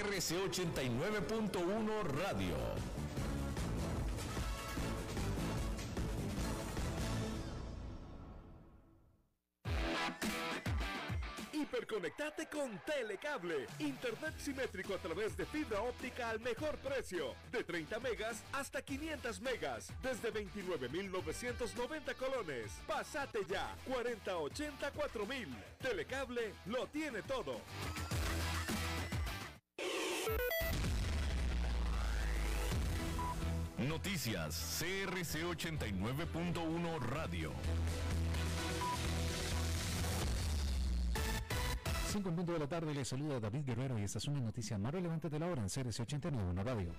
CRC 89.1 Radio. Hiperconectate con Telecable. Internet simétrico a través de fibra óptica al mejor precio. De 30 megas hasta 500 megas. Desde 29,990 colones. Pasate ya. 4080 mil. Telecable lo tiene todo. Noticias CRC 89.1 Radio. 5 en punto de la tarde le saluda David Guerrero y esta es una noticia más relevante de la hora en CRC 89 Radio.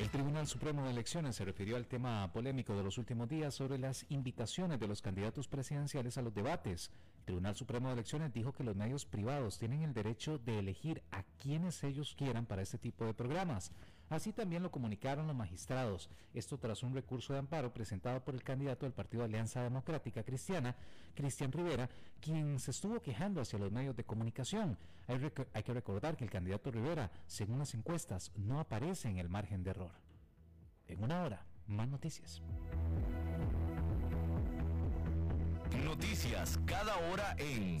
El Tribunal Supremo de Elecciones se refirió al tema polémico de los últimos días sobre las invitaciones de los candidatos presidenciales a los debates. El Tribunal Supremo de Elecciones dijo que los medios privados tienen el derecho de elegir a quienes ellos quieran para este tipo de programas. Así también lo comunicaron los magistrados, esto tras un recurso de amparo presentado por el candidato del Partido Alianza Democrática Cristiana, Cristian Rivera, quien se estuvo quejando hacia los medios de comunicación. Hay, hay que recordar que el candidato Rivera, según las encuestas, no aparece en el margen de error. En una hora, más noticias. Noticias cada hora en...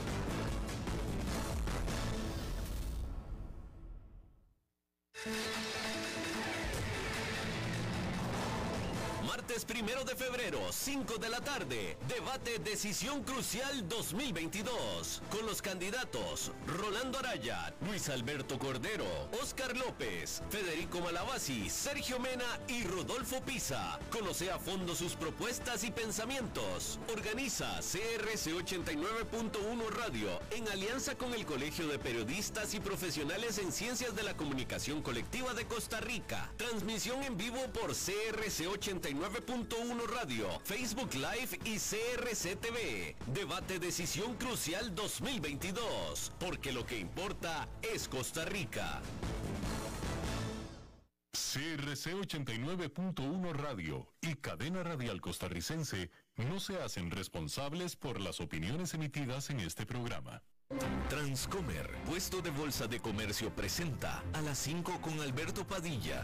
Primero de febrero, 5 de la tarde. Debate Decisión Crucial 2022. Con los candidatos Rolando Araya, Luis Alberto Cordero, Oscar López, Federico Malabasi, Sergio Mena y Rodolfo Pisa. Conoce a fondo sus propuestas y pensamientos. Organiza CRC 89.1 Radio en alianza con el Colegio de Periodistas y Profesionales en Ciencias de la Comunicación Colectiva de Costa Rica. Transmisión en vivo por CRC 89.1 Radio, Facebook Live y CRC TV. Debate Decisión Crucial 2022. Porque lo que importa es Costa Rica. CRC 89.1 Radio y Cadena Radial Costarricense no se hacen responsables por las opiniones emitidas en este programa. Transcomer, puesto de bolsa de comercio, presenta a las 5 con Alberto Padilla.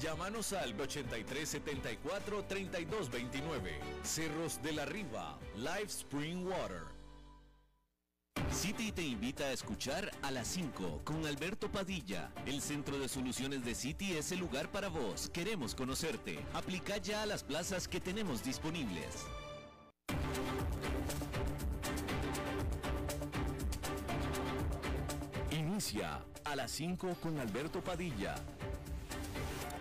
Llámanos al 8374 3229. Cerros de la Riva, Live Spring Water. City te invita a escuchar a las 5 con Alberto Padilla. El centro de soluciones de City es el lugar para vos. Queremos conocerte. Aplica ya a las plazas que tenemos disponibles. Inicia a las 5 con Alberto Padilla.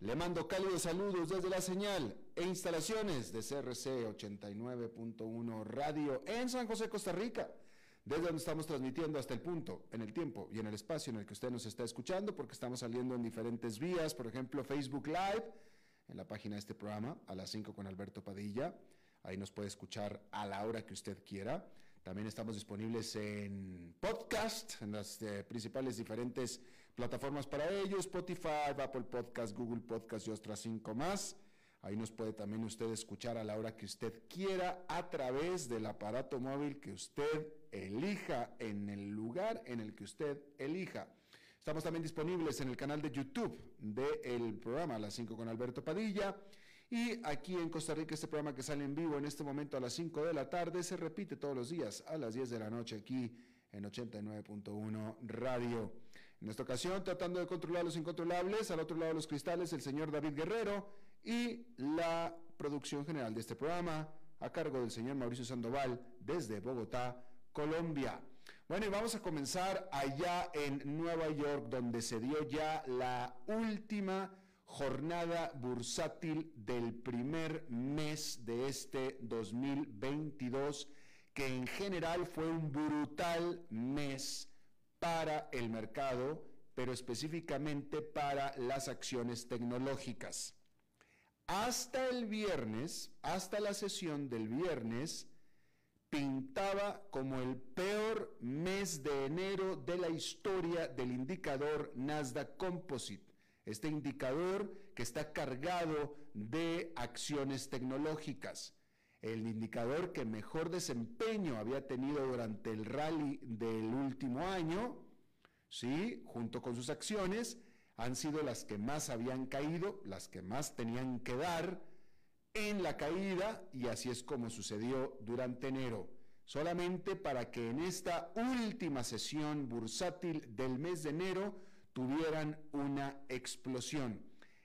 Le mando cálidos saludos desde la señal e instalaciones de CRC 89.1 Radio en San José, Costa Rica, desde donde estamos transmitiendo hasta el punto, en el tiempo y en el espacio en el que usted nos está escuchando, porque estamos saliendo en diferentes vías, por ejemplo, Facebook Live, en la página de este programa, a las 5 con Alberto Padilla. Ahí nos puede escuchar a la hora que usted quiera. También estamos disponibles en podcast, en las eh, principales diferentes plataformas para ellos, Spotify, Apple Podcast, Google Podcast y otras cinco más. Ahí nos puede también usted escuchar a la hora que usted quiera a través del aparato móvil que usted elija en el lugar en el que usted elija. Estamos también disponibles en el canal de YouTube del programa Las 5 con Alberto Padilla. Y aquí en Costa Rica, este programa que sale en vivo en este momento a las 5 de la tarde se repite todos los días a las 10 de la noche aquí en 89.1 Radio. En esta ocasión, tratando de controlar los incontrolables, al otro lado de los cristales, el señor David Guerrero y la producción general de este programa a cargo del señor Mauricio Sandoval desde Bogotá, Colombia. Bueno, y vamos a comenzar allá en Nueva York, donde se dio ya la última jornada bursátil del primer mes de este 2022, que en general fue un brutal mes para el mercado, pero específicamente para las acciones tecnológicas. Hasta el viernes, hasta la sesión del viernes, pintaba como el peor mes de enero de la historia del indicador Nasdaq Composite este indicador que está cargado de acciones tecnológicas. El indicador que mejor desempeño había tenido durante el rally del último año, ¿sí? junto con sus acciones, han sido las que más habían caído, las que más tenían que dar en la caída, y así es como sucedió durante enero. Solamente para que en esta última sesión bursátil del mes de enero tuvieran una explosión.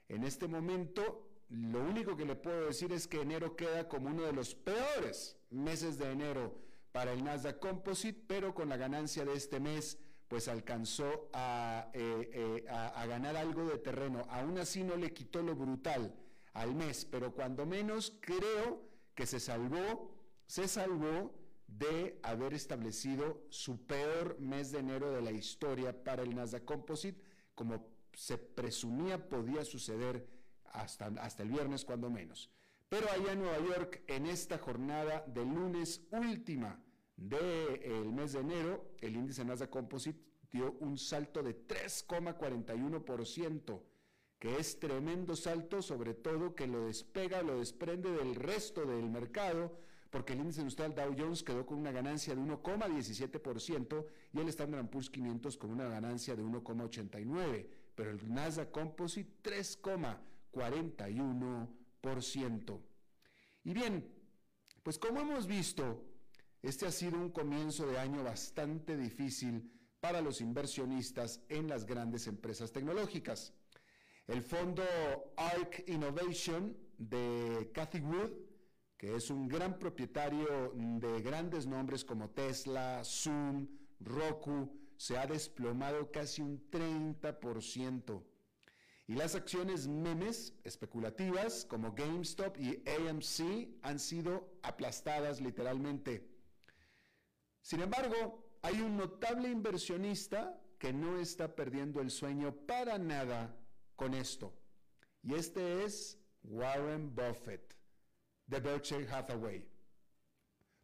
En este momento, lo único que le puedo decir es que enero queda como uno de los peores meses de enero para el Nasdaq Composite, pero con la ganancia de este mes, pues alcanzó a, eh, eh, a ganar algo de terreno. Aún así no le quitó lo brutal al mes, pero cuando menos creo que se salvó, se salvó de haber establecido su peor mes de enero de la historia para el Nasdaq Composite, como se presumía podía suceder hasta, hasta el viernes cuando menos. Pero allá en Nueva York, en esta jornada de lunes última del mes de enero, el índice Nasdaq Composite dio un salto de 3,41%, que es tremendo salto, sobre todo que lo despega, lo desprende del resto del mercado, porque el índice industrial Dow Jones quedó con una ganancia de 1,17% y el Standard Poor's 500 con una ganancia de 1,89%, pero el Nasdaq Composite 3,41%. Y bien, pues como hemos visto, este ha sido un comienzo de año bastante difícil para los inversionistas en las grandes empresas tecnológicas. El fondo ARC Innovation de Cathy Wood que es un gran propietario de grandes nombres como Tesla, Zoom, Roku, se ha desplomado casi un 30%. Y las acciones memes especulativas como GameStop y AMC han sido aplastadas literalmente. Sin embargo, hay un notable inversionista que no está perdiendo el sueño para nada con esto. Y este es Warren Buffett de Berkshire Hathaway.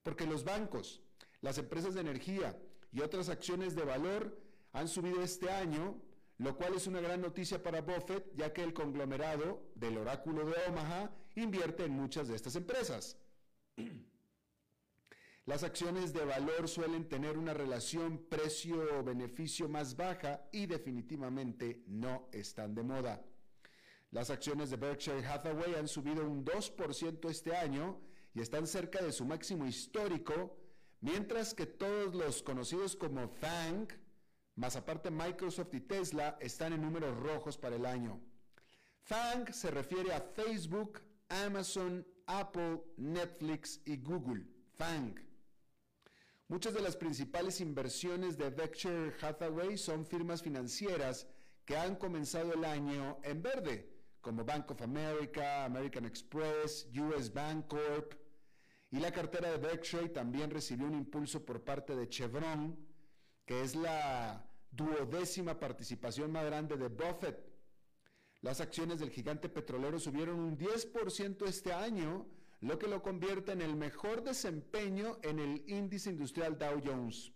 Porque los bancos, las empresas de energía y otras acciones de valor han subido este año, lo cual es una gran noticia para Buffett, ya que el conglomerado del oráculo de Omaha invierte en muchas de estas empresas. Las acciones de valor suelen tener una relación precio-beneficio más baja y definitivamente no están de moda. Las acciones de Berkshire Hathaway han subido un 2% este año y están cerca de su máximo histórico, mientras que todos los conocidos como FANG, más aparte Microsoft y Tesla, están en números rojos para el año. FANG se refiere a Facebook, Amazon, Apple, Netflix y Google. FANG. Muchas de las principales inversiones de Berkshire Hathaway son firmas financieras que han comenzado el año en verde como Bank of America, American Express, US Bank Corp. Y la cartera de Berkshire también recibió un impulso por parte de Chevron, que es la duodécima participación más grande de Buffett. Las acciones del gigante petrolero subieron un 10% este año, lo que lo convierte en el mejor desempeño en el índice industrial Dow Jones.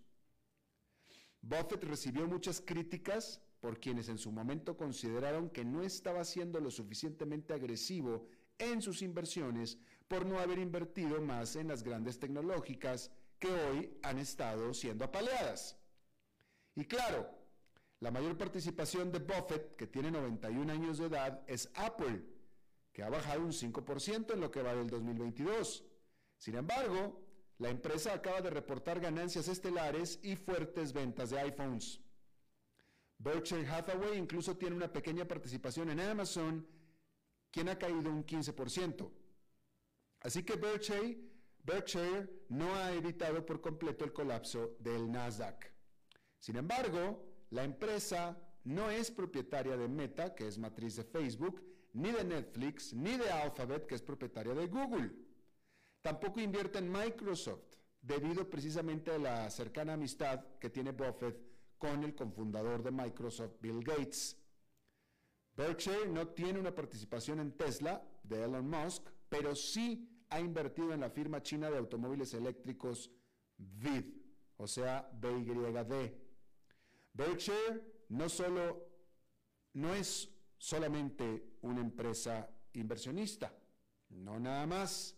Buffett recibió muchas críticas por quienes en su momento consideraron que no estaba siendo lo suficientemente agresivo en sus inversiones por no haber invertido más en las grandes tecnológicas que hoy han estado siendo apaleadas. Y claro, la mayor participación de Buffett, que tiene 91 años de edad, es Apple, que ha bajado un 5% en lo que va del 2022. Sin embargo, la empresa acaba de reportar ganancias estelares y fuertes ventas de iPhones. Berkshire Hathaway incluso tiene una pequeña participación en Amazon, quien ha caído un 15%. Así que Berkshire, no ha evitado por completo el colapso del Nasdaq. Sin embargo, la empresa no es propietaria de Meta, que es matriz de Facebook, ni de Netflix, ni de Alphabet, que es propietaria de Google. Tampoco invierte en Microsoft, debido precisamente a la cercana amistad que tiene Buffett con el cofundador de Microsoft, Bill Gates. Berkshire no tiene una participación en Tesla de Elon Musk, pero sí ha invertido en la firma china de automóviles eléctricos VID, o sea, BYD. Berkshire no solo no es solamente una empresa inversionista, no nada más.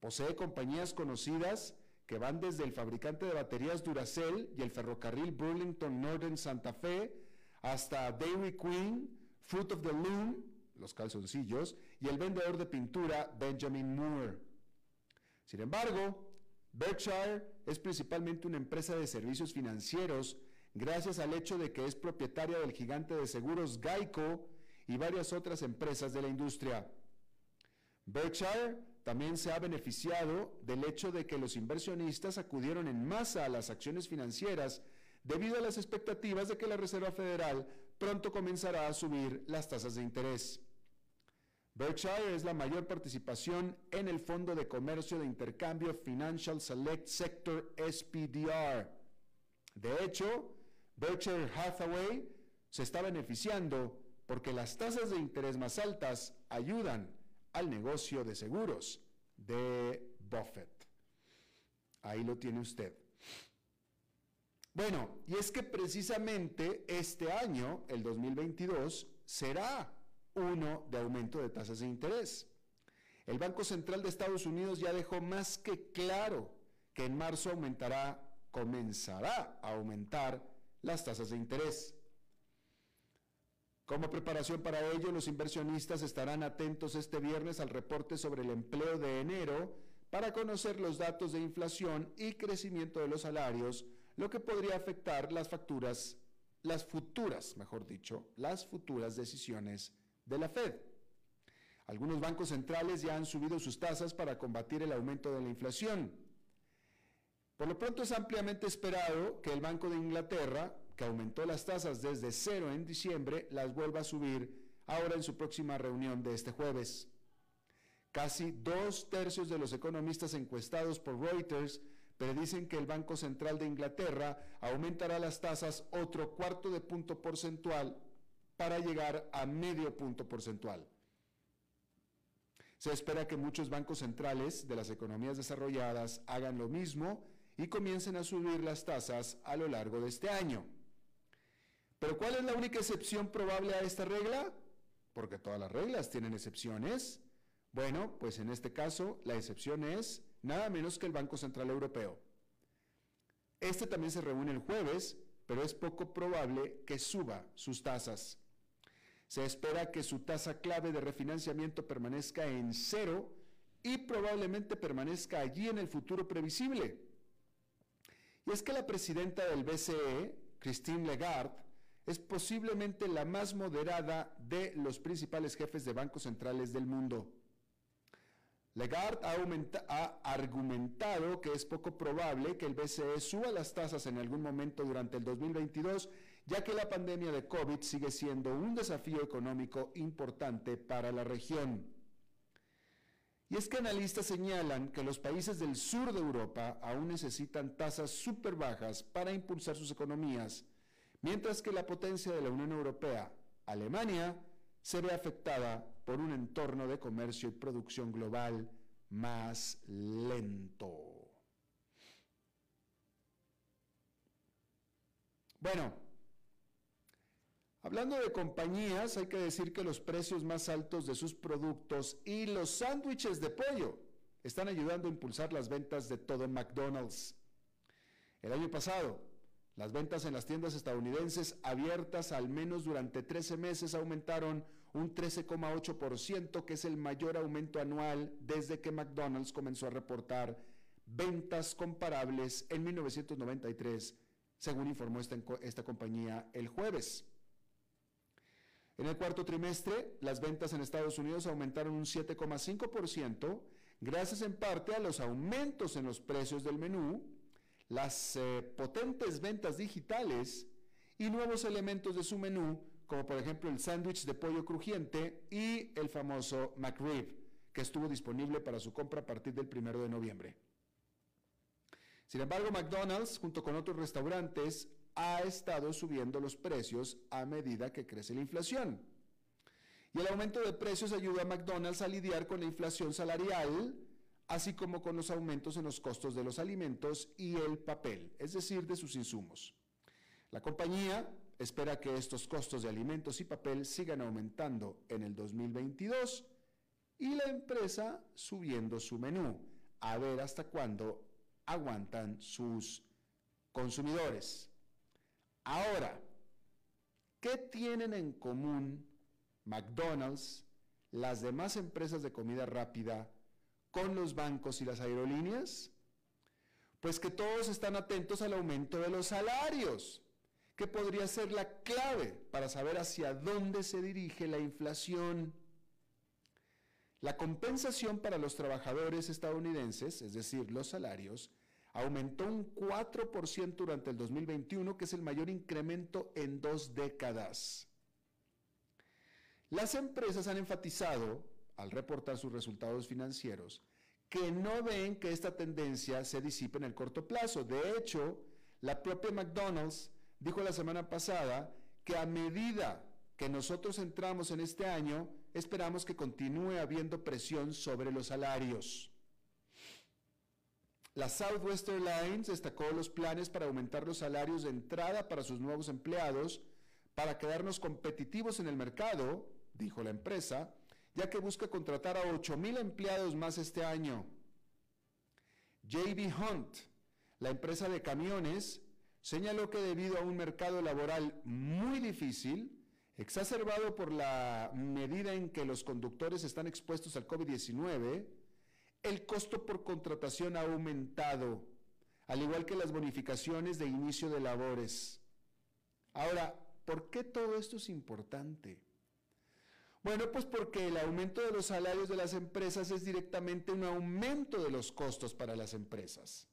Posee compañías conocidas que van desde el fabricante de baterías Duracell y el ferrocarril Burlington Northern Santa Fe hasta Dairy Queen, Fruit of the Loom, los calzoncillos, y el vendedor de pintura Benjamin Moore. Sin embargo, Berkshire es principalmente una empresa de servicios financieros gracias al hecho de que es propietaria del gigante de seguros Geico y varias otras empresas de la industria. Berkshire también se ha beneficiado del hecho de que los inversionistas acudieron en masa a las acciones financieras debido a las expectativas de que la Reserva Federal pronto comenzará a subir las tasas de interés. Berkshire es la mayor participación en el Fondo de Comercio de Intercambio Financial Select Sector SPDR. De hecho, Berkshire Hathaway se está beneficiando porque las tasas de interés más altas ayudan al negocio de seguros de Buffett. Ahí lo tiene usted. Bueno, y es que precisamente este año, el 2022, será uno de aumento de tasas de interés. El Banco Central de Estados Unidos ya dejó más que claro que en marzo aumentará, comenzará a aumentar las tasas de interés. Como preparación para ello, los inversionistas estarán atentos este viernes al reporte sobre el empleo de enero para conocer los datos de inflación y crecimiento de los salarios, lo que podría afectar las facturas, las futuras, mejor dicho, las futuras decisiones de la Fed. Algunos bancos centrales ya han subido sus tasas para combatir el aumento de la inflación. Por lo pronto es ampliamente esperado que el Banco de Inglaterra que aumentó las tasas desde cero en diciembre, las vuelva a subir ahora en su próxima reunión de este jueves. Casi dos tercios de los economistas encuestados por Reuters predicen que el Banco Central de Inglaterra aumentará las tasas otro cuarto de punto porcentual para llegar a medio punto porcentual. Se espera que muchos bancos centrales de las economías desarrolladas hagan lo mismo y comiencen a subir las tasas a lo largo de este año. Pero ¿cuál es la única excepción probable a esta regla? Porque todas las reglas tienen excepciones. Bueno, pues en este caso la excepción es nada menos que el Banco Central Europeo. Este también se reúne el jueves, pero es poco probable que suba sus tasas. Se espera que su tasa clave de refinanciamiento permanezca en cero y probablemente permanezca allí en el futuro previsible. Y es que la presidenta del BCE, Christine Lagarde, es posiblemente la más moderada de los principales jefes de bancos centrales del mundo. Lagarde ha, argumentado que es poco probable que el BCE suba las tasas en algún momento durante el 2022, ya que la pandemia de COVID sigue siendo un desafío económico importante para la región. Y es que analistas señalan que los países del sur de Europa aún necesitan tasas súper bajas para impulsar sus economías mientras que la potencia de la Unión Europea, Alemania, se ve afectada por un entorno de comercio y producción global más lento. Bueno, hablando de compañías, hay que decir que los precios más altos de sus productos y los sándwiches de pollo están ayudando a impulsar las ventas de todo McDonald's. El año pasado, las ventas en las tiendas estadounidenses abiertas al menos durante 13 meses aumentaron un 13,8%, que es el mayor aumento anual desde que McDonald's comenzó a reportar ventas comparables en 1993, según informó esta, esta compañía el jueves. En el cuarto trimestre, las ventas en Estados Unidos aumentaron un 7,5%, gracias en parte a los aumentos en los precios del menú, las eh, potentes ventas digitales y nuevos elementos de su menú, como por ejemplo el sándwich de pollo crujiente y el famoso McRib, que estuvo disponible para su compra a partir del 1 de noviembre. Sin embargo, McDonald's, junto con otros restaurantes, ha estado subiendo los precios a medida que crece la inflación. Y el aumento de precios ayuda a McDonald's a lidiar con la inflación salarial, así como con los aumentos en los costos de los alimentos y el papel, es decir, de sus insumos. La compañía espera que estos costos de alimentos y papel sigan aumentando en el 2022 y la empresa subiendo su menú, a ver hasta cuándo aguantan sus consumidores. Ahora, ¿qué tienen en común McDonald's, las demás empresas de comida rápida, con los bancos y las aerolíneas? Pues que todos están atentos al aumento de los salarios, que podría ser la clave para saber hacia dónde se dirige la inflación. La compensación para los trabajadores estadounidenses, es decir, los salarios, aumentó un 4% durante el 2021, que es el mayor incremento en dos décadas. Las empresas han enfatizado al reportar sus resultados financieros, que no ven que esta tendencia se disipe en el corto plazo. De hecho, la propia McDonald's dijo la semana pasada que a medida que nosotros entramos en este año, esperamos que continúe habiendo presión sobre los salarios. La Southwest Airlines destacó los planes para aumentar los salarios de entrada para sus nuevos empleados para quedarnos competitivos en el mercado, dijo la empresa, ya que busca contratar a 8.000 empleados más este año. JB Hunt, la empresa de camiones, señaló que debido a un mercado laboral muy difícil, exacerbado por la medida en que los conductores están expuestos al COVID-19, el costo por contratación ha aumentado, al igual que las bonificaciones de inicio de labores. Ahora, ¿por qué todo esto es importante? Bueno, pues porque el aumento de los salarios de las empresas es directamente un aumento de los costos para las empresas.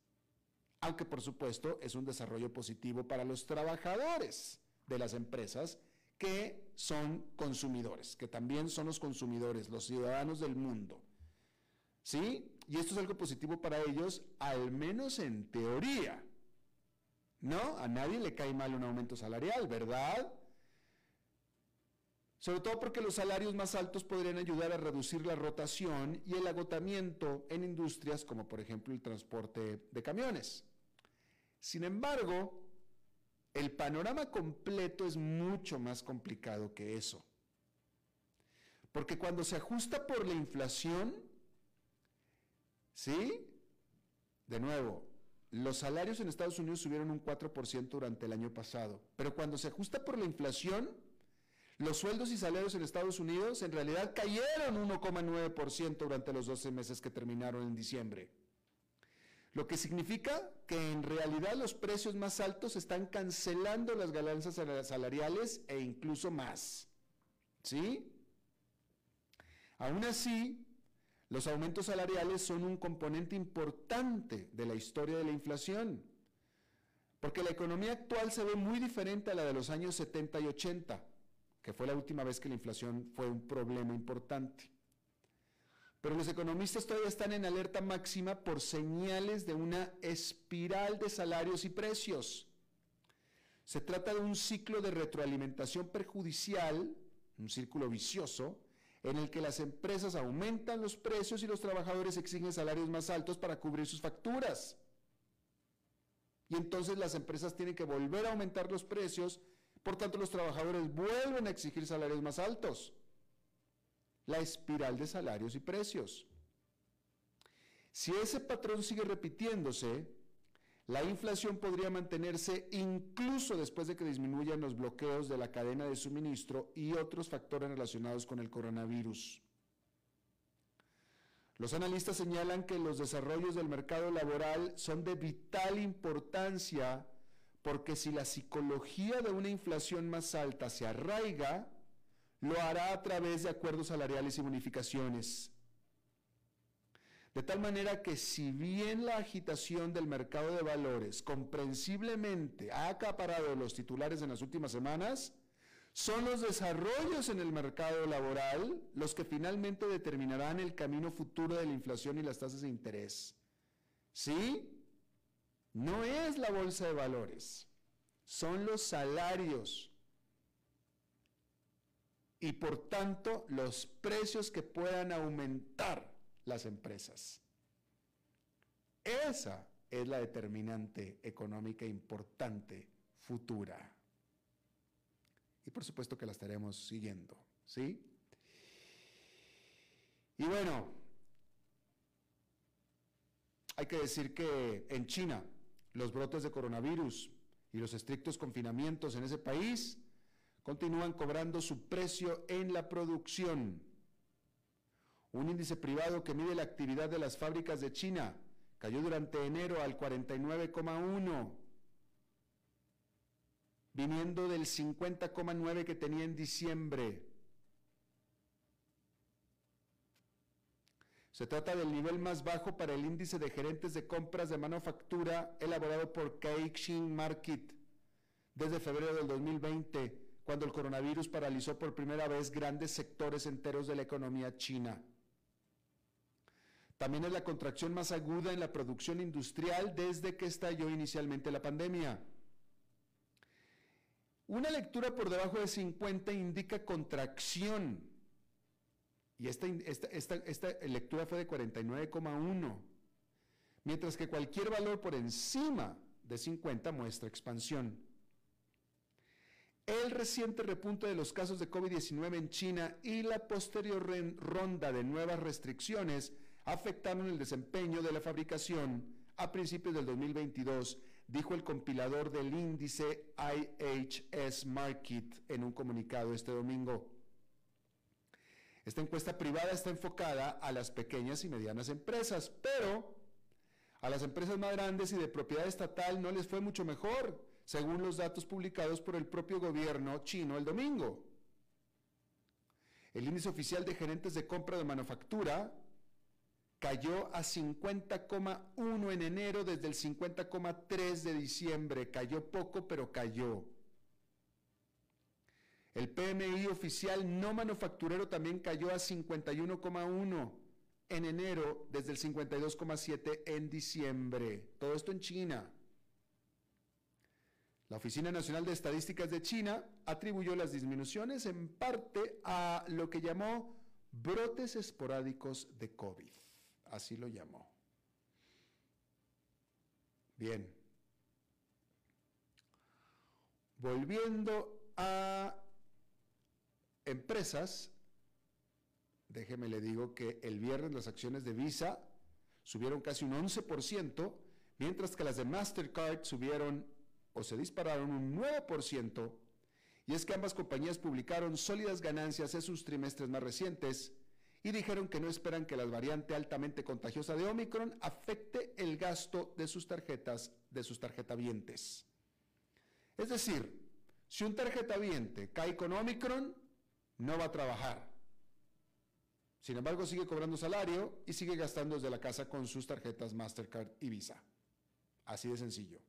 Aunque por supuesto es un desarrollo positivo para los trabajadores de las empresas que son consumidores, que también son los consumidores, los ciudadanos del mundo. ¿Sí? Y esto es algo positivo para ellos, al menos en teoría. ¿No? A nadie le cae mal un aumento salarial, ¿verdad? sobre todo porque los salarios más altos podrían ayudar a reducir la rotación y el agotamiento en industrias como por ejemplo el transporte de camiones. Sin embargo, el panorama completo es mucho más complicado que eso. Porque cuando se ajusta por la inflación, ¿sí? De nuevo, los salarios en Estados Unidos subieron un 4% durante el año pasado, pero cuando se ajusta por la inflación, los sueldos y salarios en Estados Unidos en realidad cayeron 1,9% durante los 12 meses que terminaron en diciembre. Lo que significa que en realidad los precios más altos están cancelando las ganancias salariales e incluso más. ¿Sí? Aún así, los aumentos salariales son un componente importante de la historia de la inflación, porque la economía actual se ve muy diferente a la de los años 70 y 80 que fue la última vez que la inflación fue un problema importante. Pero los economistas todavía están en alerta máxima por señales de una espiral de salarios y precios. Se trata de un ciclo de retroalimentación perjudicial, un círculo vicioso, en el que las empresas aumentan los precios y los trabajadores exigen salarios más altos para cubrir sus facturas. Y entonces las empresas tienen que volver a aumentar los precios, por tanto los trabajadores vuelven a exigir salarios más altos. La espiral de salarios y precios. Si ese patrón sigue repitiéndose, la inflación podría mantenerse incluso después de que disminuyan los bloqueos de la cadena de suministro y otros factores relacionados con el coronavirus. Los analistas señalan que los desarrollos del mercado laboral son de vital importancia porque si la psicología de una inflación más alta se arraiga, lo hará a través de acuerdos salariales y bonificaciones. De tal manera que si bien la agitación del mercado de valores comprensiblemente ha acaparado los titulares en las últimas semanas, son los desarrollos en el mercado laboral los que finalmente determinarán el camino futuro de la inflación y las tasas de interés. ¿Sí? No es la bolsa de valores, son los salarios y por tanto los precios que puedan aumentar las empresas. Esa es la determinante económica importante futura. Y por supuesto que la estaremos siguiendo, ¿sí? Y bueno, hay que decir que en China los brotes de coronavirus y los estrictos confinamientos en ese país continúan cobrando su precio en la producción un índice privado que mide la actividad de las fábricas de China cayó durante enero al 49,1, viniendo del 50,9 que tenía en diciembre. Se trata del nivel más bajo para el índice de gerentes de compras de manufactura elaborado por Caixin Market desde febrero del 2020, cuando el coronavirus paralizó por primera vez grandes sectores enteros de la economía china. También es la contracción más aguda en la producción industrial desde que estalló inicialmente la pandemia. Una lectura por debajo de 50 indica contracción. Y esta, lectura fue de 49,1. Mientras que cualquier valor por encima de 50 muestra expansión. El reciente repunte de los casos de COVID-19 en China y la posterior ronda de nuevas restricciones afectaron el desempeño de la fabricación a principios del 2022, dijo el compilador del índice IHS Market en un comunicado este domingo. Esta encuesta privada está enfocada a las pequeñas y medianas empresas, pero a las empresas más grandes y de propiedad estatal no les fue mucho mejor, según los datos publicados por el propio gobierno chino el domingo. El índice oficial de gerentes de compra de manufactura cayó a 50,1 en enero desde el 50,3 de diciembre. Cayó poco, pero cayó. El PMI oficial no manufacturero también cayó a 51,1 en enero desde el 52,7 en diciembre. Todo esto en China. La Oficina Nacional de Estadísticas de China atribuyó las disminuciones en parte a lo que llamó brotes esporádicos de COVID así lo llamó. Bien. Volviendo a empresas, déjeme le digo que el viernes las acciones de Visa subieron casi un 11%, mientras que las de Mastercard subieron o se dispararon un 9%, y es que ambas compañías publicaron sólidas ganancias en sus trimestres más recientes, y dijeron que no esperan que la variante altamente contagiosa de Omicron afecte el gasto de sus tarjetas, de sus tarjetavientes. Es decir, si un tarjetaviente cae con Omicron, no va a trabajar. Sin embargo, sigue cobrando salario y sigue gastando desde la casa con sus tarjetas Mastercard y Visa. Así de sencillo.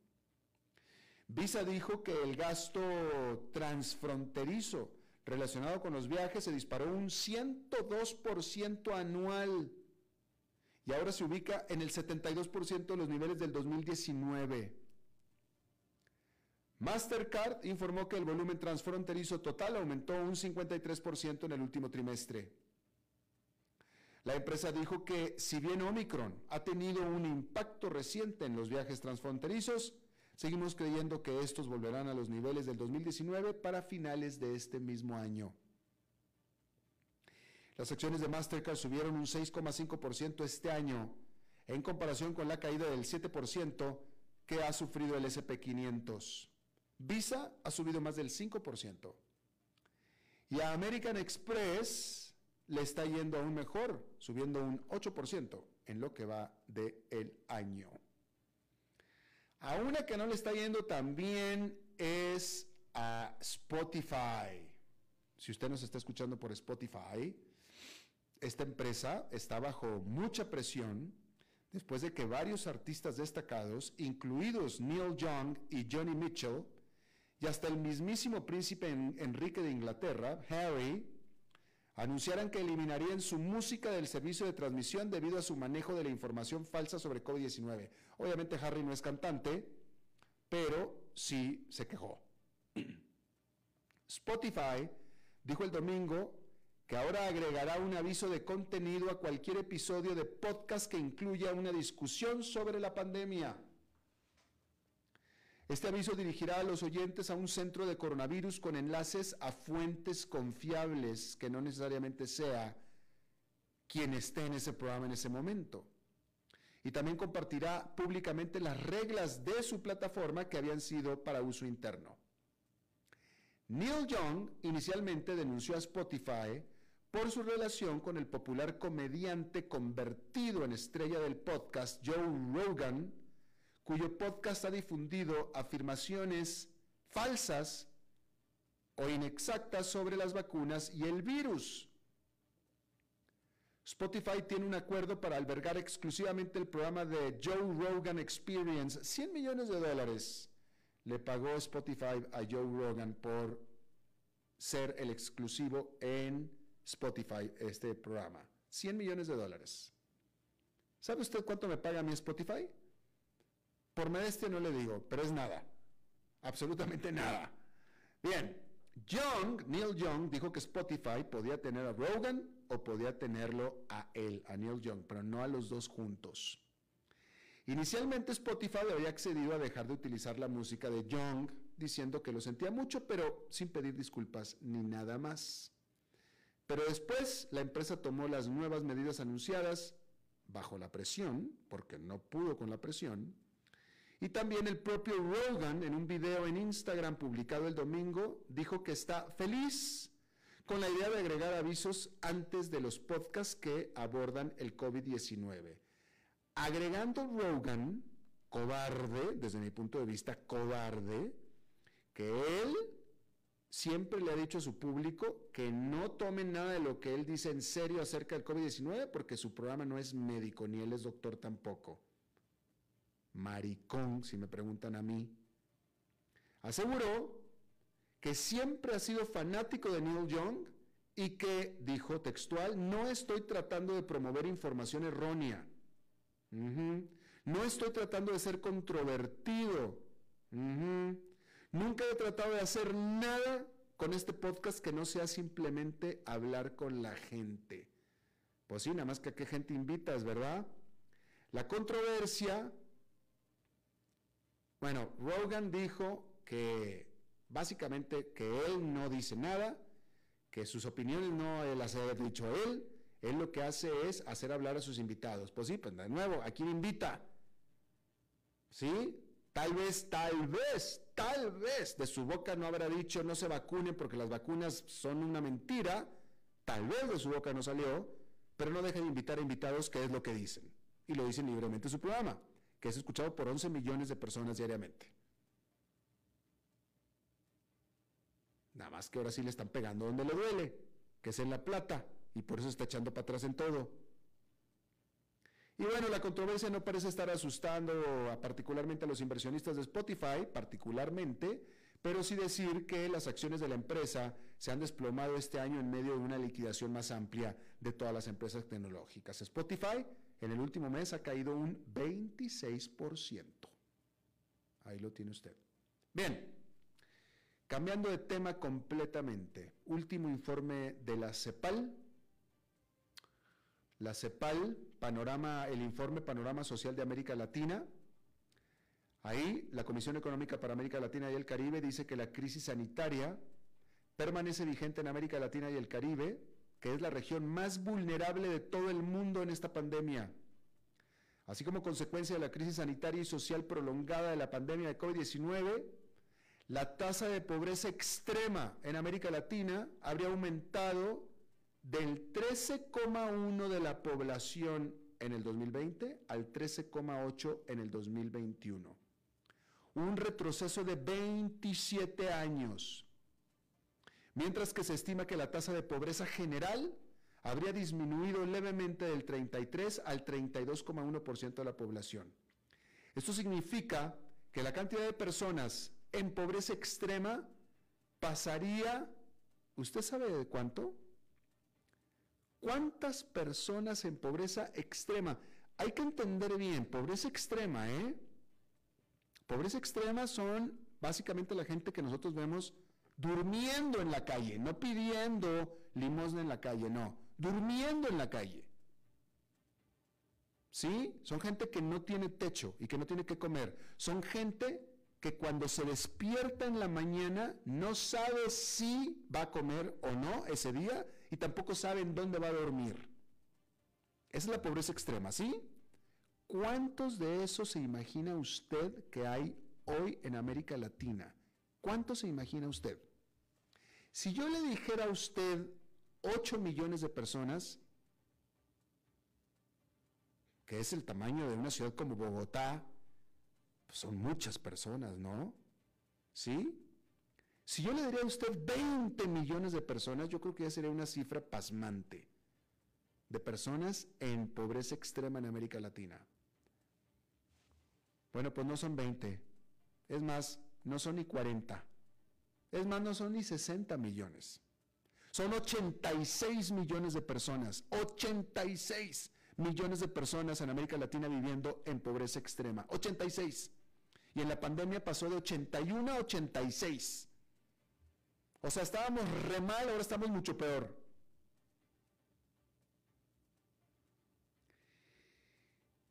Visa dijo que el gasto transfronterizo relacionado con los viajes se disparó un 102% anual y ahora se ubica en el 72% de los niveles del 2019. Mastercard informó que el volumen transfronterizo total aumentó un 53% en el último trimestre. La empresa dijo que si bien Omicron ha tenido un impacto reciente en los viajes transfronterizos, seguimos creyendo que estos volverán a los niveles del 2019 para finales de este mismo año. Las acciones de Mastercard subieron un 6,5% este año, en comparación con la caída del 7% que ha sufrido el SP500. Visa ha subido más del 5%. Y a American Express le está yendo aún mejor, subiendo un 8% en lo que va del año. A una que no le está yendo tan bien es a Spotify. Si usted nos está escuchando por Spotify, esta empresa está bajo mucha presión después de que varios artistas destacados, incluidos Neil Young y Johnny Mitchell, y hasta el mismísimo príncipe Enrique de Inglaterra, Harry, anunciaran que eliminarían su música del servicio de transmisión debido a su manejo de la información falsa sobre COVID-19. Obviamente Harry no es cantante, pero sí se quejó. Spotify dijo el domingo que ahora agregará un aviso de contenido a cualquier episodio de podcast que incluya una discusión sobre la pandemia. Este aviso dirigirá a los oyentes a un centro de coronavirus con enlaces a fuentes confiables, que no necesariamente sea quien esté en ese programa en ese momento. Y también compartirá públicamente las reglas de su plataforma que habían sido para uso interno. Neil Young inicialmente denunció a Spotify por su relación con el popular comediante convertido en estrella del podcast Joe Rogan, cuyo podcast ha difundido afirmaciones falsas o inexactas sobre las vacunas y el virus. Spotify tiene un acuerdo para albergar exclusivamente el programa de Joe Rogan Experience. 100 millones de dólares le pagó Spotify a Joe Rogan por ser el exclusivo en Spotify, este programa. 100 millones de dólares. ¿Sabe usted cuánto me paga mi Spotify? Por modestia no le digo, pero es nada. Absolutamente nada. Bien, Young, Neil Young, dijo que Spotify podía tener a Rogan o podía tenerlo a él, a Neil Young, pero no a los dos juntos. Inicialmente Spotify había accedido a dejar de utilizar la música de Young, diciendo que lo sentía mucho, pero sin pedir disculpas ni nada más. Pero después la empresa tomó las nuevas medidas anunciadas bajo la presión, porque no pudo con la presión, y también el propio Rogan, en un video en Instagram publicado el domingo, dijo que está feliz con la idea de agregar avisos antes de los podcasts que abordan el COVID-19. Agregando Rogan, cobarde, desde mi punto de vista, cobarde, que él siempre le ha dicho a su público que no tomen nada de lo que él dice en serio acerca del COVID-19 porque su programa no es médico ni él es doctor tampoco maricón, si me preguntan a mí, aseguró que siempre ha sido fanático de Neil Young y que, dijo textual, no estoy tratando de promover información errónea. No estoy tratando de ser controvertido. Nunca he tratado de hacer nada con este podcast que no sea simplemente hablar con la gente. Pues sí, nada más que a qué gente invitas, ¿verdad? La controversia bueno, Rogan dijo que básicamente que él no dice nada, que sus opiniones no las ha dicho él, él lo que hace es hacer hablar a sus invitados. Pues sí, pues de nuevo, ¿a quién invita? ¿Sí? Tal vez, tal vez, tal vez de su boca no habrá dicho no se vacunen porque las vacunas son una mentira, tal vez de su boca no salió, pero no deja de invitar a invitados que es lo que dicen. Y lo dicen libremente en su programa que es escuchado por 11 millones de personas diariamente. Nada más que ahora sí le están pegando donde le duele, que es en la plata, y por eso está echando para atrás en todo. Y bueno, la controversia no parece estar asustando a, particularmente a los inversionistas de Spotify, particularmente, pero sí decir que las acciones de la empresa se han desplomado este año en medio de una liquidación más amplia de todas las empresas tecnológicas. Spotify en el último mes ha caído un 26%. Ahí lo tiene usted. Bien, cambiando de tema completamente, último informe de la CEPAL. la CEPAL, panorama, el informe Panorama Social de América Latina. Ahí, la Comisión Económica para América Latina y el Caribe dice que la crisis sanitaria permanece vigente en América Latina y el Caribe, que es la región más vulnerable de todo el mundo en esta pandemia. Así como consecuencia de la crisis sanitaria y social prolongada de la pandemia de COVID-19, la tasa de pobreza extrema en América Latina habría aumentado del 13,1 de la población en el 2020 al 13,8 en el 2021. Un retroceso de 27 años. Mientras que se estima que la tasa de pobreza general habría disminuido levemente del 33 al 32,1% de la población. Esto significa que la cantidad de personas en pobreza extrema pasaría, ¿usted sabe de cuánto? ¿Cuántas personas en pobreza extrema? Hay que entender bien, pobreza extrema, ¿eh? Pobreza extrema son básicamente la gente que nosotros vemos durmiendo en la calle, no pidiendo limosna en la calle, no, durmiendo en la calle. ¿Sí? Son gente que no tiene techo y que no tiene que comer. Son gente que cuando se despierta en la mañana no sabe si va a comer o no ese día y tampoco sabe en dónde va a dormir. Esa es la pobreza extrema, ¿sí? ¿Cuántos de esos se imagina usted que hay hoy en América Latina? ¿Cuántos se imagina usted? Si yo le dijera a usted 8 millones de personas, que es el tamaño de una ciudad como Bogotá, pues son muchas personas, ¿no? ¿Sí? Si yo le diría a usted 20 millones de personas, yo creo que ya sería una cifra pasmante de personas en pobreza extrema en América Latina. Bueno, pues no son 20. Es más, no son ni 40. Es más, no son ni 60 millones. Son 86 millones de personas. 86 millones de personas en América Latina viviendo en pobreza extrema. 86 y en la pandemia pasó de 81 a 86. O sea, estábamos re mal, ahora estamos mucho peor.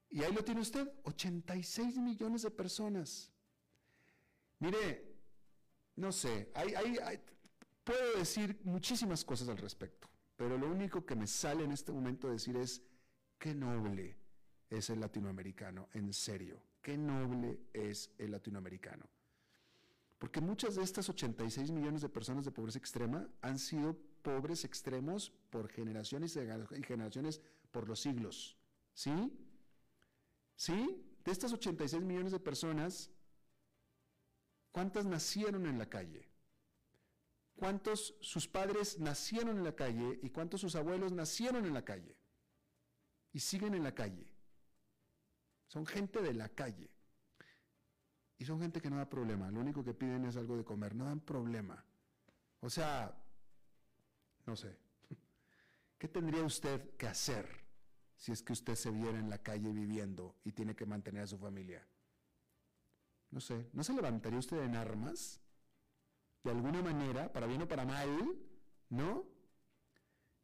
Y ahí lo tiene usted, 86 millones de personas. Mire, no sé, puedo decir muchísimas cosas al respecto, pero lo único que me sale en este momento decir es, qué noble es el latinoamericano, en serio qué noble es el latinoamericano. Porque muchas de estas 86 millones de personas de pobreza extrema han sido pobres extremos por generaciones y generaciones por los siglos. ¿Sí? ¿Sí? De estas 86 millones de personas, ¿cuántas nacieron en la calle? ¿Cuántos sus padres nacieron en la calle y cuántos sus abuelos nacieron en la calle? Y siguen en la calle. Son gente de la calle. Y son gente que no da problema. Lo único que piden es algo de comer. No dan problema. O sea, no sé. ¿Qué tendría usted que hacer si es que usted se viera en la calle viviendo y tiene que mantener a su familia? No sé. ¿No se levantaría usted en armas? De alguna manera, para bien o para mal, ¿no?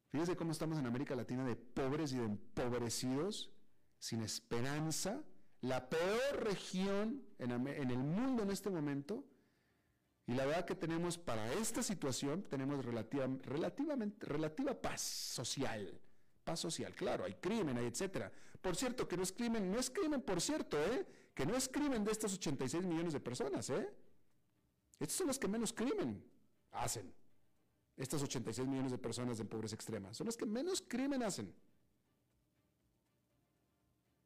Fíjese cómo estamos en América Latina de pobres y de empobrecidos sin esperanza, la peor región en, el mundo en este momento. Y la verdad que tenemos para esta situación, tenemos relativa, relativamente, relativa paz social. Paz social, claro, hay crimen, hay etcétera. Por cierto, que no es crimen, no es crimen, por cierto, ¿eh? Que no es crimen de estos 86 millones de personas, ¿eh? Estos son los que menos crimen hacen. Estas 86 millones de personas en pobreza extrema. Son los que menos crimen hacen.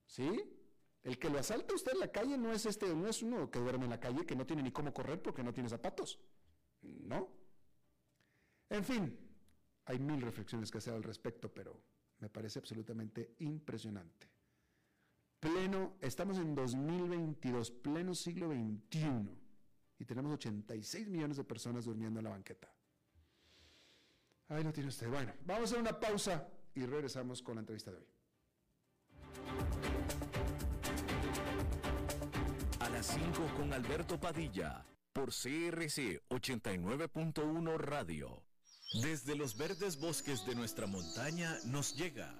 ¿Sí? El que lo asalta usted en la calle no es este, no es uno que duerme en la calle, que no tiene ni cómo correr porque no tiene zapatos. No. En fin, hay mil reflexiones que hacer al respecto, pero me parece absolutamente impresionante. Pleno, estamos en 2022, pleno siglo XXI, y tenemos 86 millones de personas durmiendo en la banqueta. Ahí lo tiene usted. Bueno, vamos a una pausa y regresamos con la entrevista de hoy. A las 5 con Alberto Padilla, por CRC 89.1 Radio. Desde los verdes bosques de nuestra montaña nos llega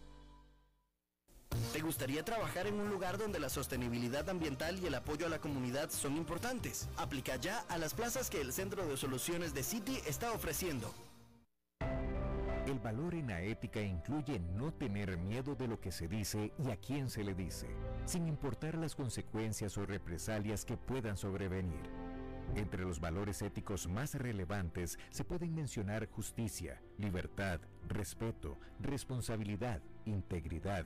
¿Te gustaría trabajar en un lugar donde la sostenibilidad ambiental y el apoyo a la comunidad son importantes? Aplica ya a las plazas que el Centro de Soluciones de City está ofreciendo. El valor en la ética incluye no tener miedo de lo que se dice y a quién se le dice, sin importar las consecuencias o represalias que puedan sobrevenir. Entre los valores éticos más relevantes se pueden mencionar justicia, libertad, respeto, responsabilidad, integridad,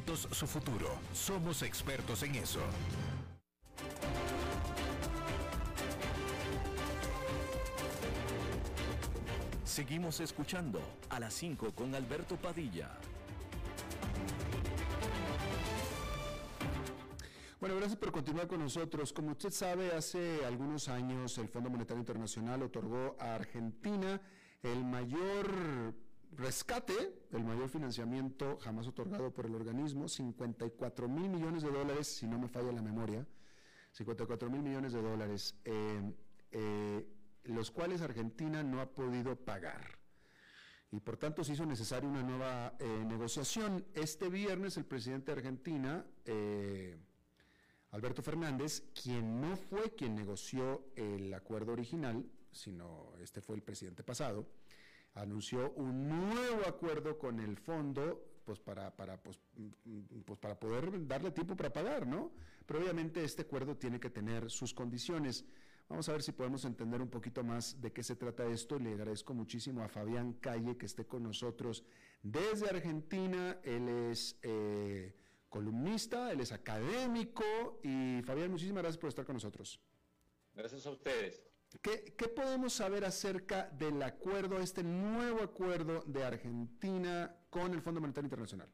su futuro. Somos expertos en eso. Seguimos escuchando a las 5 con Alberto Padilla. Bueno, gracias por continuar con nosotros. Como usted sabe, hace algunos años el Fondo Monetario Internacional otorgó a Argentina el mayor rescate, el mayor financiamiento jamás otorgado por el organismo, 54 mil millones de dólares, si no me falla la memoria, 54 mil millones de dólares, eh, eh, los cuales Argentina no ha podido pagar. Y por tanto se hizo necesaria una nueva eh, negociación. Este viernes el presidente de Argentina, Alberto Fernández, quien no fue quien negoció el acuerdo original, sino este fue el presidente pasado, anunció un nuevo acuerdo con el fondo pues para, para, pues, mm, pues para poder darle tiempo para pagar, ¿no? Pero obviamente este acuerdo tiene que tener sus condiciones. Vamos a ver si podemos entender un poquito más de qué se trata esto. Le agradezco muchísimo a Fabián Calle que esté con nosotros desde Argentina. Él es eh, columnista, él es académico y Fabián, muchísimas gracias por estar con nosotros. Gracias a ustedes. ¿Qué, podemos saber acerca del acuerdo, este nuevo acuerdo de Argentina con el Fondo Monetario Internacional?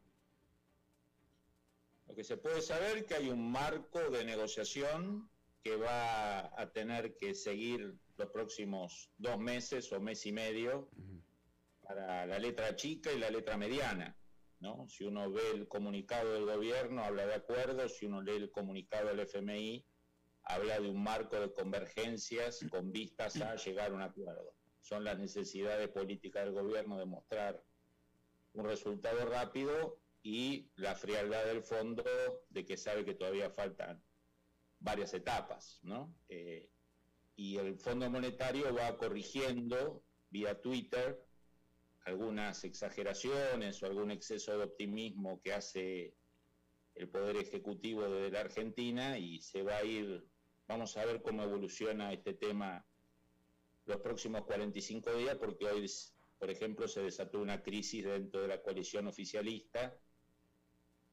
Lo que se puede saber es que hay un marco de negociación que va a tener que seguir los próximos dos meses o mes y medio para la letra chica y la letra mediana. ¿no? Si uno ve el comunicado del gobierno, habla de acuerdos, si uno lee el comunicado del FMI, habla de un marco de convergencias con vistas a llegar a un acuerdo. Son las necesidades políticas del gobierno de mostrar un resultado rápido y la frialdad del fondo de que sabe que todavía faltan varias etapas, ¿no? Eh, y el Fondo Monetario va corrigiendo vía Twitter algunas exageraciones o algún exceso de optimismo que hace el Poder Ejecutivo de la Argentina y se va a ir Vamos a ver cómo evoluciona este tema los próximos 45 días, porque hoy, por ejemplo, se desató una crisis dentro de la coalición oficialista.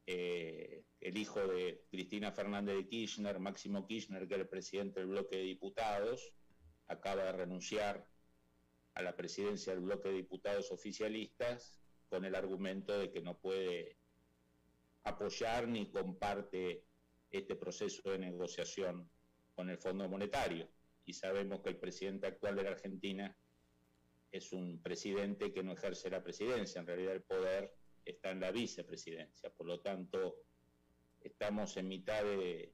Eh, el hijo de Cristina Fernández de Kirchner, Máximo Kirchner, que era el presidente del bloque de diputados, acaba de renunciar a la presidencia del bloque de diputados oficialistas con el argumento de que no puede apoyar ni comparte este proceso de negociación con el Fondo Monetario. Y sabemos que el presidente actual de la Argentina es un presidente que no ejerce la presidencia, en realidad el poder está en la vicepresidencia. Por lo tanto, estamos en mitad de,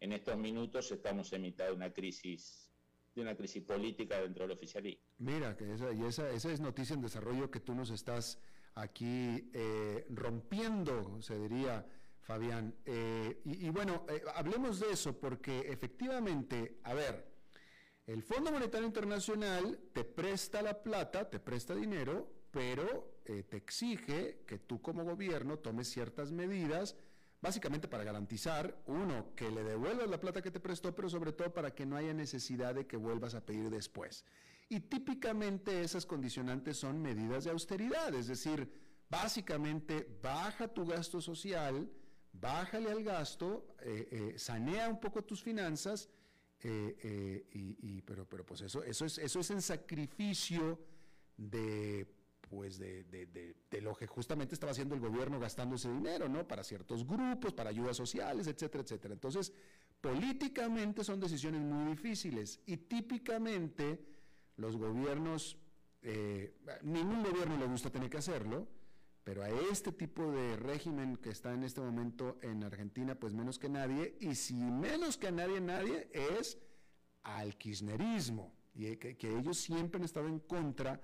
en estos minutos estamos en mitad de una crisis, de una crisis política dentro del oficialismo. Mira, que esa, y esa, esa es noticia en desarrollo que tú nos estás aquí eh, rompiendo, se diría, Fabián. Eh, y, bueno, eh, hablemos de eso, porque efectivamente, a ver, el Fondo Monetario Internacional te presta la plata, te presta dinero, pero te exige que tú como gobierno tomes ciertas medidas básicamente para garantizar, uno, que le devuelvas la plata que te prestó, pero sobre todo para que no haya necesidad de que vuelvas a pedir después. Y típicamente esas condicionantes son medidas de austeridad, es decir, básicamente baja tu gasto social, bájale al gasto, eh, eh, sanea un poco tus finanzas, eh, y, pero, pero pues eso, eso, es, eso es en sacrificio de pues de, de, lo que justamente estaba haciendo el gobierno gastando ese dinero, ¿no? Para ciertos grupos, para ayudas sociales, etcétera, etcétera. Entonces, políticamente son decisiones muy difíciles y típicamente los gobiernos, ningún gobierno le gusta tener que hacerlo, pero a este tipo de régimen que está en este momento en Argentina, pues menos que nadie, y si menos que a nadie, nadie, es al kirchnerismo, y que, que ellos siempre han estado en contra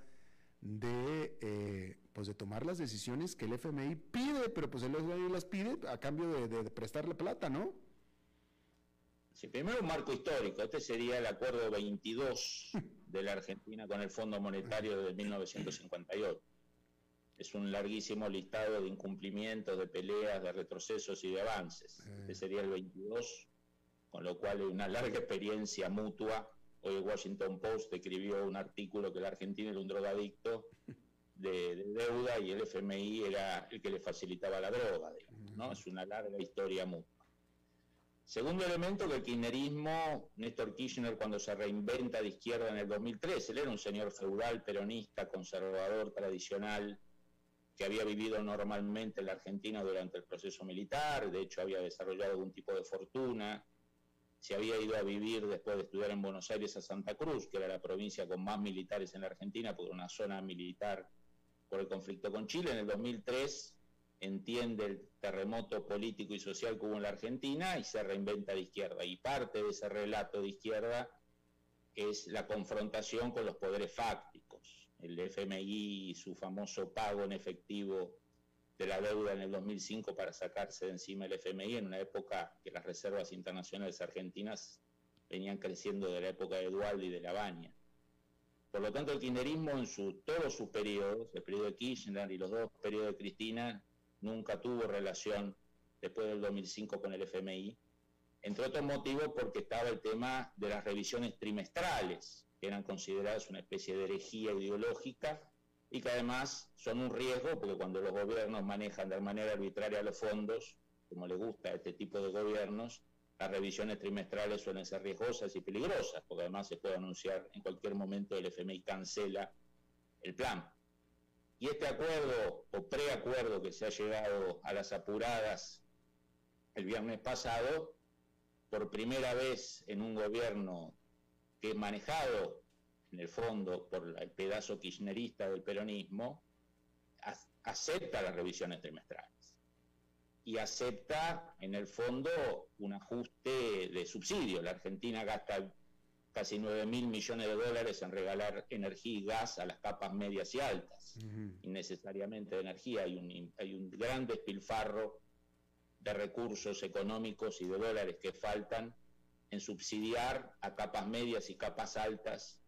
de, eh, pues de tomar las decisiones que el FMI pide, pero pues el FMI las pide a cambio de, prestarle plata, ¿no? Sí, primero un marco histórico. Este sería el acuerdo 22 de la Argentina con el Fondo Monetario de 1958. Es un larguísimo listado de incumplimientos, de peleas, de retrocesos y de avances. Este sería el 22, con lo cual hay una larga experiencia mutua Hoy el Washington Post escribió un artículo que la Argentina era un drogadicto de, deuda y el FMI era el que le facilitaba la droga, ¿no? Es una larga historia mutua. Segundo elemento, que el kirchnerismo, Néstor Kirchner cuando se reinventa de izquierda en el 2003, él era un señor feudal, peronista, conservador, tradicional, que había vivido normalmente en la Argentina durante el proceso militar, de hecho había desarrollado algún tipo de fortuna, se había ido a vivir después de estudiar en Buenos Aires a Santa Cruz, que era la provincia con más militares en la Argentina, por una zona militar por el conflicto con Chile. En el 2003 entiende el terremoto político y social que hubo en la Argentina y se reinventa de izquierda. Y parte de ese relato de izquierda es la confrontación con los poderes fácticos. El FMI y su famoso pago en efectivo de la deuda en el 2005 para sacarse de encima el FMI en una época que las reservas internacionales argentinas venían creciendo de la época de Dualde y de La. Por lo tanto, el kirchnerismo en su, todos sus periodos, el periodo de Kirchner y los dos periodos de Cristina, nunca tuvo relación después del 2005 con el FMI, entre otros motivos porque estaba el tema de las revisiones trimestrales, eran consideradas una especie de herejía ideológica y que además son un riesgo porque cuando los gobiernos manejan de manera arbitraria los fondos, como le gusta a este tipo de gobiernos, las revisiones trimestrales suelen ser riesgosas y peligrosas, porque además se puede anunciar en cualquier momento el FMI cancela el plan. Y este acuerdo o preacuerdo que se ha llegado a las apuradas el viernes pasado, por primera vez en un gobierno que manejado en el fondo, por el pedazo kirchnerista del peronismo, acepta las revisiones trimestrales y acepta, en el fondo, un ajuste de subsidios. La Argentina gasta casi 9 mil millones de dólares en regalar energía y gas a las capas medias y altas, innecesariamente de energía. Hay un, hay un gran despilfarro de recursos económicos y de dólares que faltan en subsidiar a capas medias y capas altas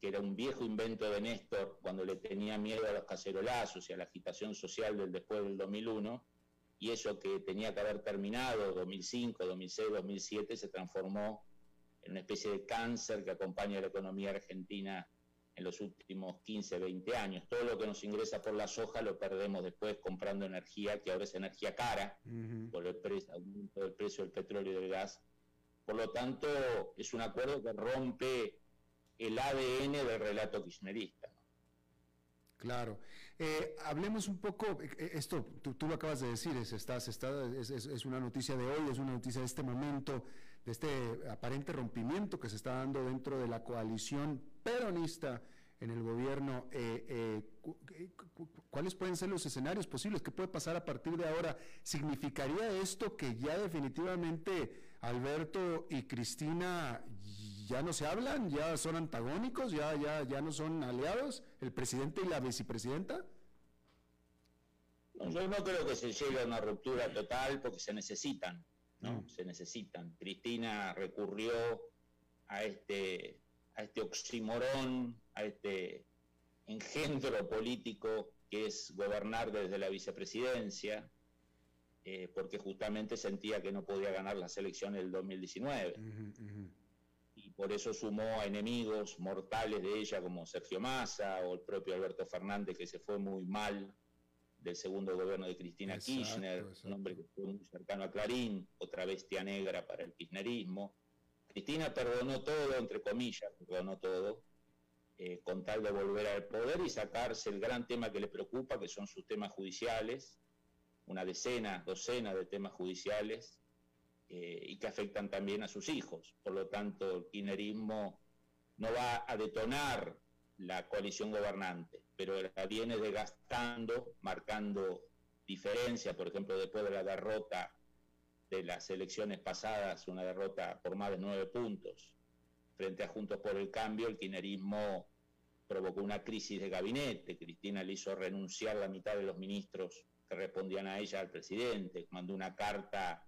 que era un viejo invento de Néstor cuando le tenía miedo a los cacerolazos y a la agitación social del después del 2001, y eso que tenía que haber terminado 2005, 2006, 2007 se transformó en una especie de cáncer que acompaña a la economía argentina en los últimos 15, 20 años. Todo lo que nos ingresa por la soja lo perdemos después comprando energía, que ahora es energía cara, por el aumento del precio del petróleo y del gas. Por lo tanto, es un acuerdo que rompe el ADN del relato kirchnerista. Claro. Eh, hablemos un poco, eh, eh, esto tú, lo acabas de decir, es, estás, es, es, una noticia de hoy, es una noticia de este momento, de este aparente rompimiento que se está dando dentro de la coalición peronista en el gobierno, ¿cuáles pueden ser los escenarios posibles? ¿Qué puede pasar a partir de ahora? ¿Significaría esto que ya definitivamente Alberto y Cristina ya no se hablan, ya son antagónicos, ya, ya, ya no son aliados, el presidente y la vicepresidenta? No, yo no creo que se llegue a una ruptura total porque se necesitan, ¿no? Se necesitan. Cristina recurrió a este, a este oximorón, a este engendro político que es gobernar desde la vicepresidencia, eh, porque justamente sentía que no podía ganar las elecciones del 2019 y por eso sumó a enemigos mortales de ella como Sergio Massa o el propio Alberto Fernández que se fue muy mal del segundo gobierno de Cristina Kirchner, un hombre que fue muy cercano a Clarín, otra bestia negra para el kirchnerismo. Cristina perdonó todo, entre comillas, perdonó todo, eh, con tal de volver al poder y sacarse el gran tema que le preocupa, que son sus temas judiciales, una decena, docena de temas judiciales, eh, y que afectan también a sus hijos. Por lo tanto, el kirchnerismo no va a detonar la coalición gobernante, pero la viene desgastando, marcando diferencia, por ejemplo, después de la derrota de las elecciones pasadas, una derrota por más de nueve puntos, frente a Juntos por el Cambio, el kirchnerismo provocó una crisis de gabinete, Cristina le hizo renunciar la mitad de los ministros que respondían a ella al presidente, mandó una carta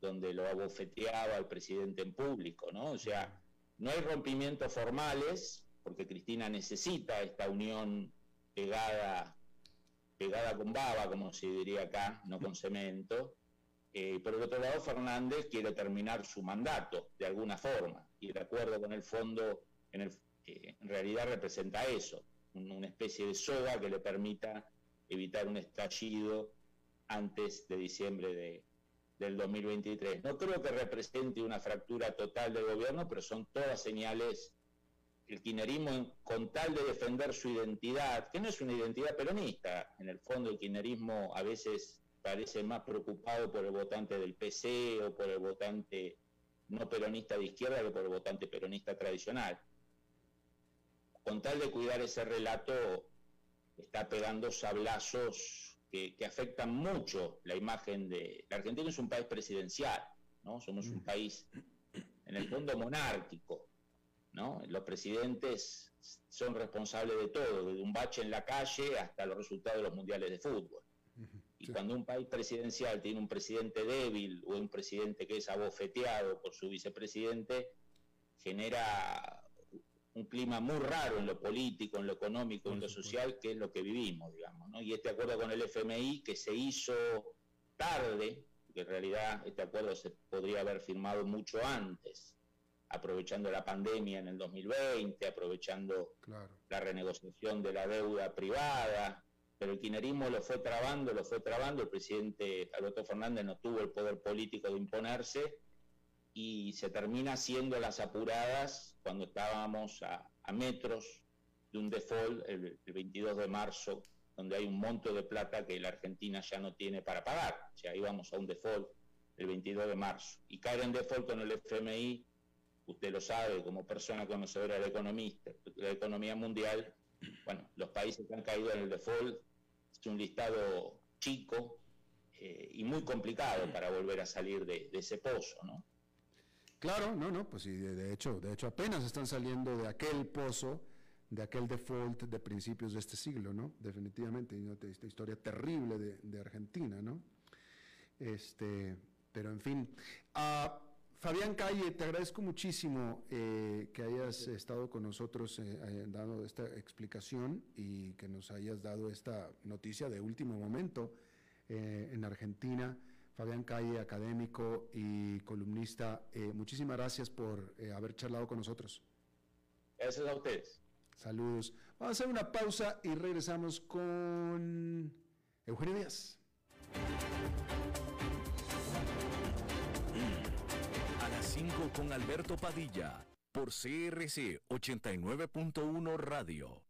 donde lo abofeteaba el presidente en público, ¿no? O sea, no hay rompimientos formales, porque Cristina necesita esta unión pegada, pegada con baba, como se diría acá, no con cemento. Eh, por otro lado, Fernández quiere terminar su mandato de alguna forma, y de acuerdo con el fondo, en, el, eh, en realidad representa eso, una especie de soga que le permita evitar un estallido antes de diciembre de, del 2023. No creo que represente una fractura total del gobierno, pero son todas señales. El kirchnerismo, con tal de defender su identidad, que no es una identidad peronista, en el fondo el kirchnerismo a veces parece más preocupado por el votante del PC o por el votante no peronista de izquierda que por el votante peronista tradicional. Con tal de cuidar ese relato, está pegando sablazos que, afectan mucho la imagen de... La Argentina es un país presidencial, ¿no? Somos un mm. país, en el fondo, monárquico, ¿no? Los presidentes son responsables de todo, desde un bache en la calle hasta los resultados de los mundiales de fútbol. Y cuando un país presidencial tiene un presidente débil o un presidente que es abofeteado por su vicepresidente, genera un clima muy raro en lo político, en lo económico, en lo social, que es lo que vivimos, digamos. ¿no? Y este acuerdo con el FMI que se hizo tarde, que en realidad este acuerdo se podría haber firmado mucho antes, aprovechando la pandemia en el 2020, aprovechando la renegociación de la deuda privada, pero el kirchnerismo lo fue trabando, lo fue trabando, el presidente Alberto Fernández no tuvo el poder político de imponerse y se termina haciendo las apuradas cuando estábamos a, metros de un default el, 22 de marzo, donde hay un monto de plata que la Argentina ya no tiene para pagar. O sea, íbamos a un default el 22 de marzo. Y caer en default con el FMI, usted lo sabe como persona conocedora de economista, la economía mundial, bueno, los países que han caído en el default es un listado chico eh, y muy complicado para volver a salir de ese pozo, ¿no? Claro, no, no, pues sí, de hecho, de hecho apenas están saliendo de aquel pozo, de aquel default de principios de este siglo, ¿no? Definitivamente, esta historia terrible de, Argentina, ¿no? Este, pero en fin. Ah, Fabián Calle, te agradezco muchísimo eh, que hayas estado con nosotros eh, eh, dando esta explicación y que nos hayas dado esta noticia de último momento en Argentina. Fabián Calle, académico y columnista, eh, muchísimas gracias por eh, haber charlado con nosotros. Gracias a ustedes. Saludos. Vamos a hacer una pausa y regresamos con Eugenio Díaz. A las 5 con Alberto Padilla, por CRC 89.1 Radio.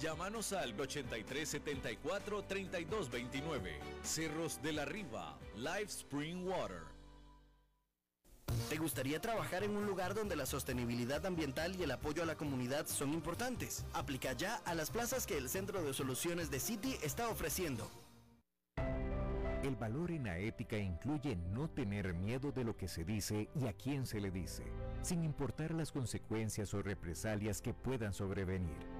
Llámanos al 8374 3229. Cerros de la Riva, Live Spring Water. ¿Te gustaría trabajar en un lugar donde la sostenibilidad ambiental y el apoyo a la comunidad son importantes? Aplica ya a las plazas que el Centro de Soluciones de City está ofreciendo. El valor en la ética incluye no tener miedo de lo que se dice y a quién se le dice, sin importar las consecuencias o represalias que puedan sobrevenir.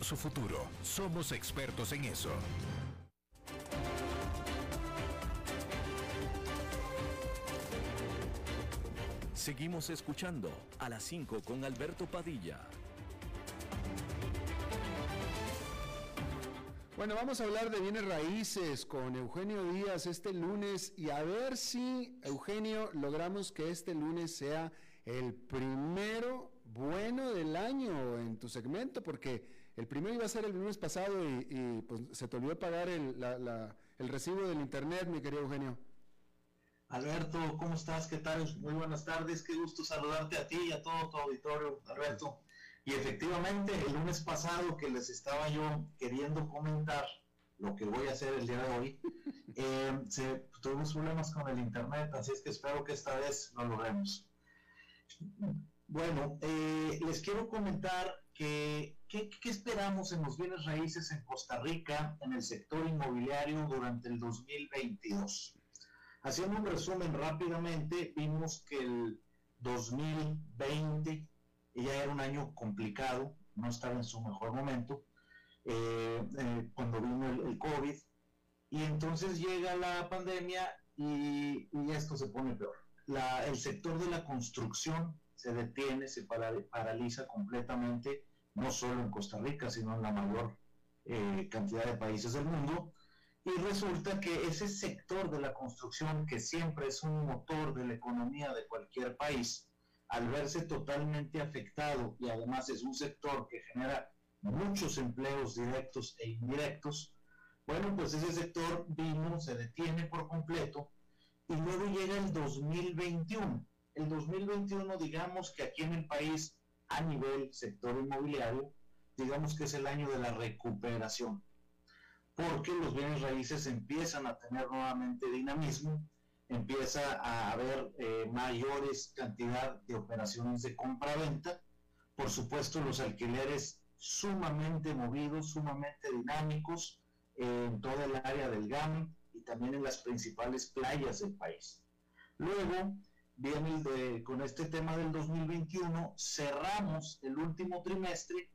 su futuro. Somos expertos en eso. Seguimos escuchando a las 5 con Alberto Padilla. Bueno, vamos a hablar de bienes raíces con Eugenio Díaz este lunes y a ver si, Eugenio, logramos que este lunes sea el primero bueno del año en tu segmento, porque el primero iba a ser el lunes pasado y, pues, se te olvidó pagar el, el recibo del internet, mi querido Eugenio. Alberto, ¿cómo estás? ¿Qué tal? Muy buenas tardes, qué gusto saludarte a ti y a todo tu auditorio, Alberto. Y efectivamente, el lunes pasado que les estaba yo queriendo comentar lo que voy a hacer el día de hoy, eh, se, tuvimos problemas con el internet, así es que espero que esta vez lo logremos. Bueno, eh, les quiero comentar que ¿qué, esperamos en los bienes raíces en Costa Rica, en el sector inmobiliario durante el 2022. Haciendo un resumen rápidamente, vimos que el 2020 ya era un año complicado, no estaba en su mejor momento, eh, eh, cuando vino el, COVID, y entonces llega la pandemia y, esto se pone peor. el sector de la construcción se detiene, se paraliza completamente, no solo en Costa Rica, sino en la mayor eh, cantidad de países del mundo. Y resulta que ese sector de la construcción, que siempre es un motor de la economía de cualquier país, al verse totalmente afectado y además es un sector que genera muchos empleos directos e indirectos, bueno, pues ese sector vino, se detiene por completo y luego llega el 2021 el 2021, digamos que aquí en el país, a nivel sector inmobiliario, digamos que es el año de la recuperación, porque los bienes raíces empiezan a tener nuevamente dinamismo, empieza a haber eh, mayores cantidad de operaciones de compra-venta, por supuesto los alquileres sumamente movidos, sumamente dinámicos en toda el área del GAM y también en las principales playas del país. Luego, viene con este tema del 2021, cerramos el último trimestre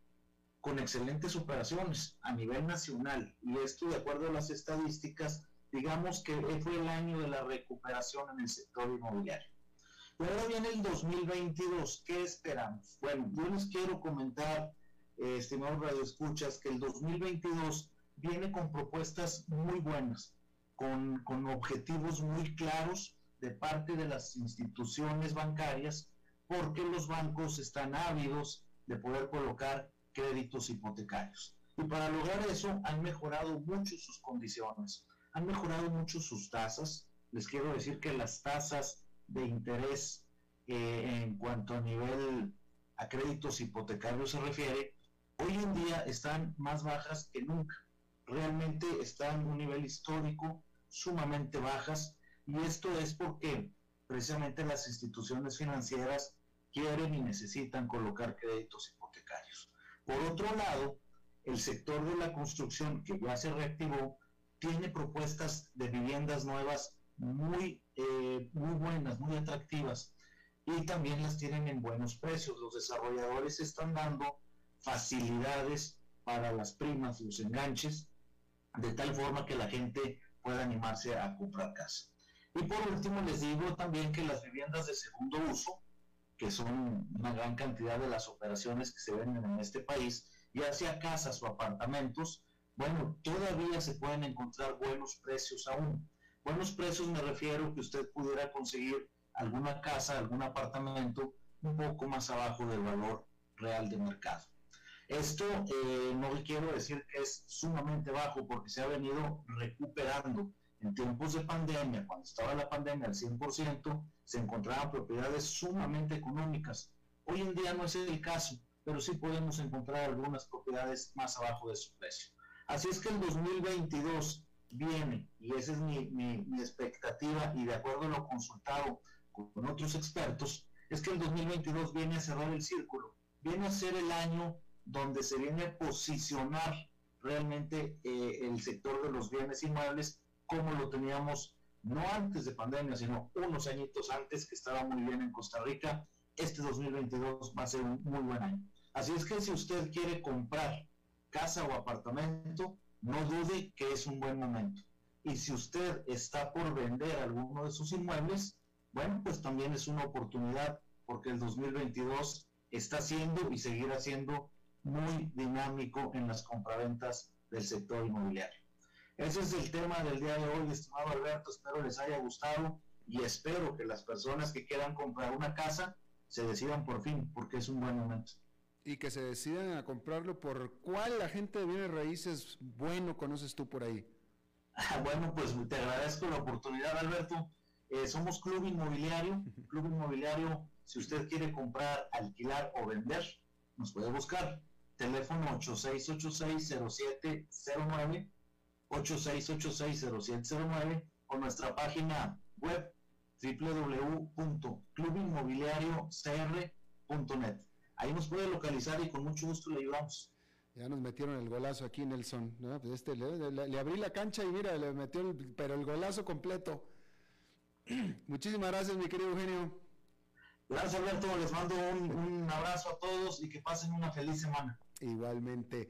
con excelentes operaciones a nivel nacional y esto de acuerdo a las estadísticas, digamos que fue el año de la recuperación en el sector inmobiliario. Y ahora viene el 2022, ¿qué esperamos? Bueno, yo les quiero comentar, eh, estimados radioescuchas, que el 2022 viene con propuestas muy buenas, con, con objetivos muy claros, de parte de las instituciones bancarias porque los bancos están ávidos de poder colocar créditos hipotecarios. Y para lograr eso han mejorado mucho sus condiciones, han mejorado mucho sus tasas. Les quiero decir que las tasas de interés eh, en cuanto a nivel a créditos hipotecarios se refiere, hoy en día están más bajas que nunca. Realmente están en un nivel histórico sumamente bajas y esto es porque precisamente las instituciones financieras quieren y necesitan colocar créditos hipotecarios. Por otro lado, el sector de la construcción que ya se reactivó tiene propuestas de viviendas nuevas muy, eh, muy buenas, muy atractivas y también las tienen en buenos precios. Los desarrolladores están dando facilidades para las primas, los enganches, de tal forma que la gente pueda animarse a comprar casa. Y por último les digo también que las viviendas de segundo uso, que son una gran cantidad de las operaciones que se venden en este país, ya sea casas o apartamentos, bueno, todavía se pueden encontrar buenos precios aún. Buenos precios me refiero que usted pudiera conseguir alguna casa, algún apartamento un poco más abajo del valor real de mercado. Esto eh, no quiero decir que es sumamente bajo porque se ha venido recuperando. En tiempos de pandemia, cuando estaba la pandemia al 100%, se encontraban propiedades sumamente económicas. Hoy en día no es el caso, pero sí podemos encontrar algunas propiedades más abajo de su precio. Así es que el 2022 viene, y esa es mi, mi expectativa, y de acuerdo a lo consultado con otros expertos, es que el 2022 viene a cerrar el círculo, viene a ser el año donde se viene a posicionar realmente eh, el sector de los bienes inmuebles como lo teníamos no antes de pandemia, sino unos añitos antes que estaba muy bien en Costa Rica. Este 2022 va a ser un muy buen año. Así es que si usted quiere comprar casa o apartamento, no dude que es un buen momento. Y si usted está por vender alguno de sus inmuebles, bueno, pues también es una oportunidad porque el 2022 está siendo y seguirá siendo muy dinámico en las compraventas del sector inmobiliario. Ese es el tema del día de hoy, estimado Alberto. Espero les haya gustado y espero que las personas que quieran comprar una casa se decidan por fin, porque es un buen momento. Y que se decidan a comprarlo por cuál agente de bienes raíces bueno conoces tú por ahí. bueno, pues te agradezco la oportunidad, Alberto. Eh, somos Club Inmobiliario. Club Inmobiliario, si usted quiere comprar, alquilar o vender, nos puede buscar. Teléfono 8686-0709, 8686-0709 o nuestra página web www.clubinmobiliariocr.net. Ahí nos puede localizar y con mucho gusto le ayudamos. Ya nos metieron el golazo aquí, Nelson. ¿no? Pues este, le, le, abrí la cancha y mira, le metió el, pero el golazo completo. Muchísimas gracias, mi querido Eugenio. Gracias, Alberto. Les mando un, abrazo a todos y que pasen una feliz semana. Igualmente.